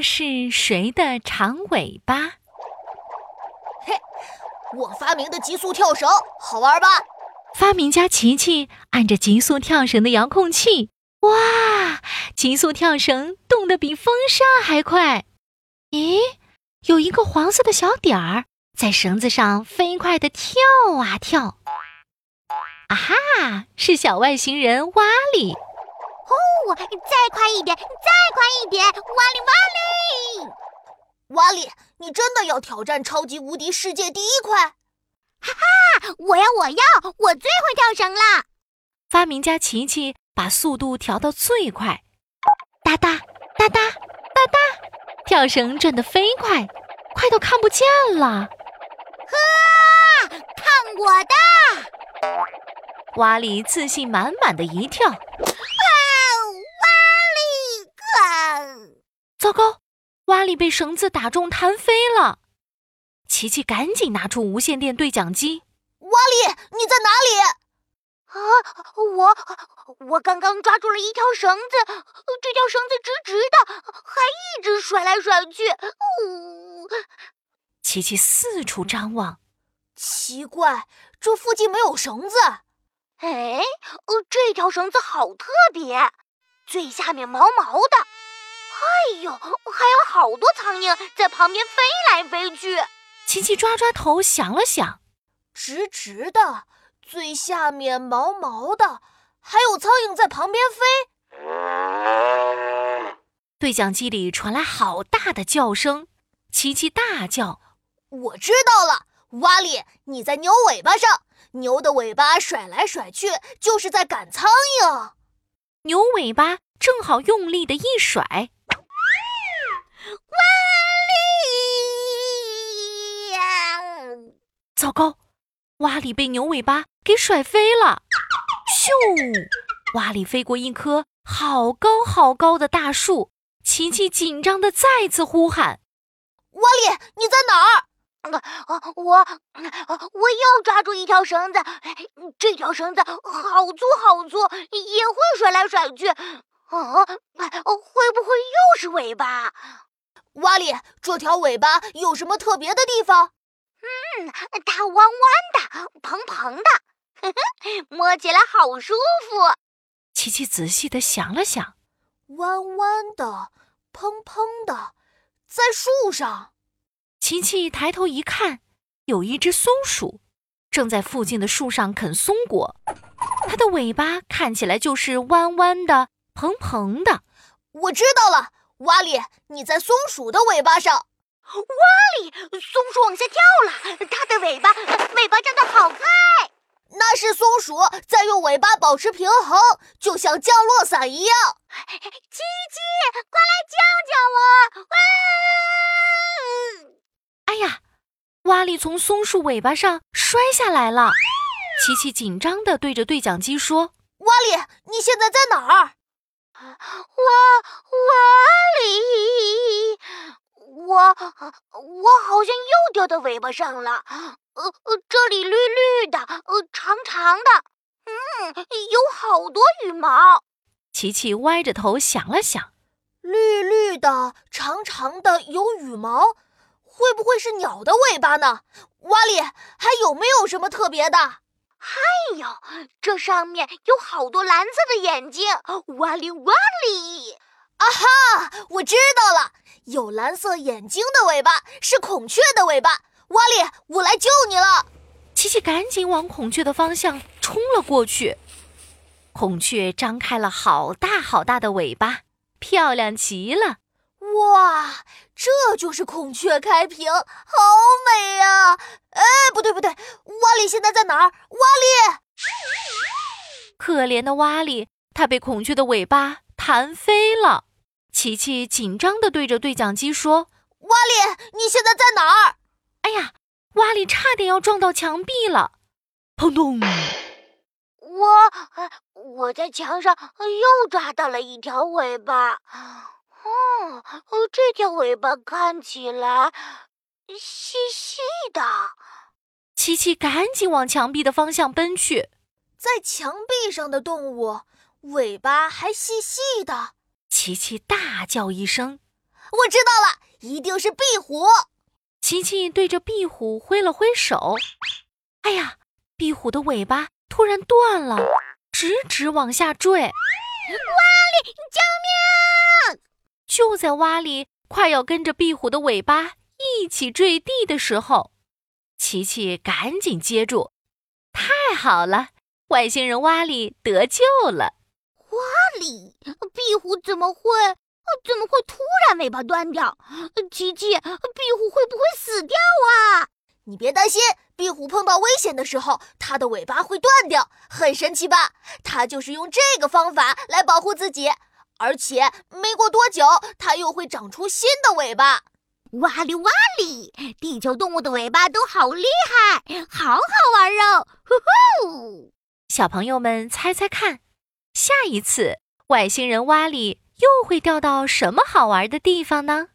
这是谁的长尾巴？嘿，我发明的极速跳绳，好玩吧？发明家琪琪按着极速跳绳的遥控器，哇，极速跳绳动得比风扇还快。咦，有一个黄色的小点儿在绳子上飞快地跳啊跳。啊哈，是小外星人瓦里。哦，再快一点，再快一点，瓦里瓦里！瓦里，你真的要挑战超级无敌世界第一快？哈哈，我要我要，我最会跳绳了！发明家琪琪把速度调到最快，哒哒哒哒哒哒，跳绳转得飞快，快到看不见了。呵，看我的！瓦里自信满满的一跳。糟糕，瓦里被绳子打中弹飞了。琪琪赶紧拿出无线电对讲机：“瓦里，你在哪里？”“啊，我我刚刚抓住了一条绳子，这条绳子直直的，还一直甩来甩去。”呜！琪琪四处张望，奇怪，这附近没有绳子。哎，这条绳子好特别，最下面毛毛的。哎呦，还有好多苍蝇在旁边飞来飞去。琪琪抓抓头，想了想，直直的，最下面毛毛的，还有苍蝇在旁边飞。对讲机里传来好大的叫声，琪琪大叫：“我知道了，瓦里，你在牛尾巴上，牛的尾巴甩来甩去，就是在赶苍蝇。牛尾巴正好用力的一甩。”糟糕，瓦里被牛尾巴给甩飞了。咻！瓦里飞过一棵好高好高的大树。琪琪紧张的再次呼喊：“瓦里，你在哪儿？”“我，我又抓住一条绳子。这条绳子好粗好粗，也会甩来甩去。啊，会不会又是尾巴？”瓦里，这条尾巴有什么特别的地方？嗯，它弯弯的，蓬蓬的，呵呵，摸起来好舒服。琪琪仔细的想了想，弯弯的，蓬蓬的，在树上。琪琪抬头一看，有一只松鼠正在附近的树上啃松果，它的尾巴看起来就是弯弯的，蓬蓬的。我知道了。瓦里，你在松鼠的尾巴上。瓦里，松鼠往下跳了，它的尾巴，尾巴长得好快。那是松鼠在用尾巴保持平衡，就像降落伞一样。琪琪，快来救救我！哇！哎呀，瓦里从松鼠尾巴上摔下来了。琪琪紧张地对着对讲机说：“瓦里，你现在在哪儿？”瓦瓦里，我我好像又掉到尾巴上了。呃呃，这里绿绿的，呃长长的，嗯，有好多羽毛。琪琪歪着头想了想，绿绿的，长长的，有羽毛，会不会是鸟的尾巴呢？瓦里，还有没有什么特别的？还有，这上面有好多蓝色的眼睛，哇哩哇哩！啊哈，我知道了，有蓝色眼睛的尾巴是孔雀的尾巴。瓦里，我来救你了！琪琪赶紧往孔雀的方向冲了过去。孔雀张开了好大好大的尾巴，漂亮极了。哇，这就是孔雀开屏，好美呀！哎，不对不对，瓦里现在在哪儿？瓦里，可怜的瓦里，他被孔雀的尾巴弹飞了。琪琪紧张地对着对讲机说：“瓦里，你现在在哪儿？”哎呀，瓦里差点要撞到墙壁了！砰咚！我我在墙上又抓到了一条尾巴。哦，这条尾巴看起来细细的。琪琪赶紧往墙壁的方向奔去。在墙壁上的动物，尾巴还细细的。琪琪大叫一声：“我知道了，一定是壁虎。琪琪对着壁虎挥了挥手，哎呀，壁虎的尾巴突然断了，直直往下坠。哇里，救命！就在哇里快要跟着壁虎的尾巴一起坠地的时候，琪琪赶紧接住。太好了，外星人哇里得救了。蛙里，壁虎怎么会？怎么会突然尾巴断掉？琪琪，壁虎会不会死掉啊？你别担心，壁虎碰到危险的时候，它的尾巴会断掉，很神奇吧？它就是用这个方法来保护自己，而且没过多久，它又会长出新的尾巴。哇哩哇哩，地球动物的尾巴都好厉害，好好玩哦！呼呼，小朋友们猜猜看，下一次外星人蛙里又会掉到什么好玩的地方呢？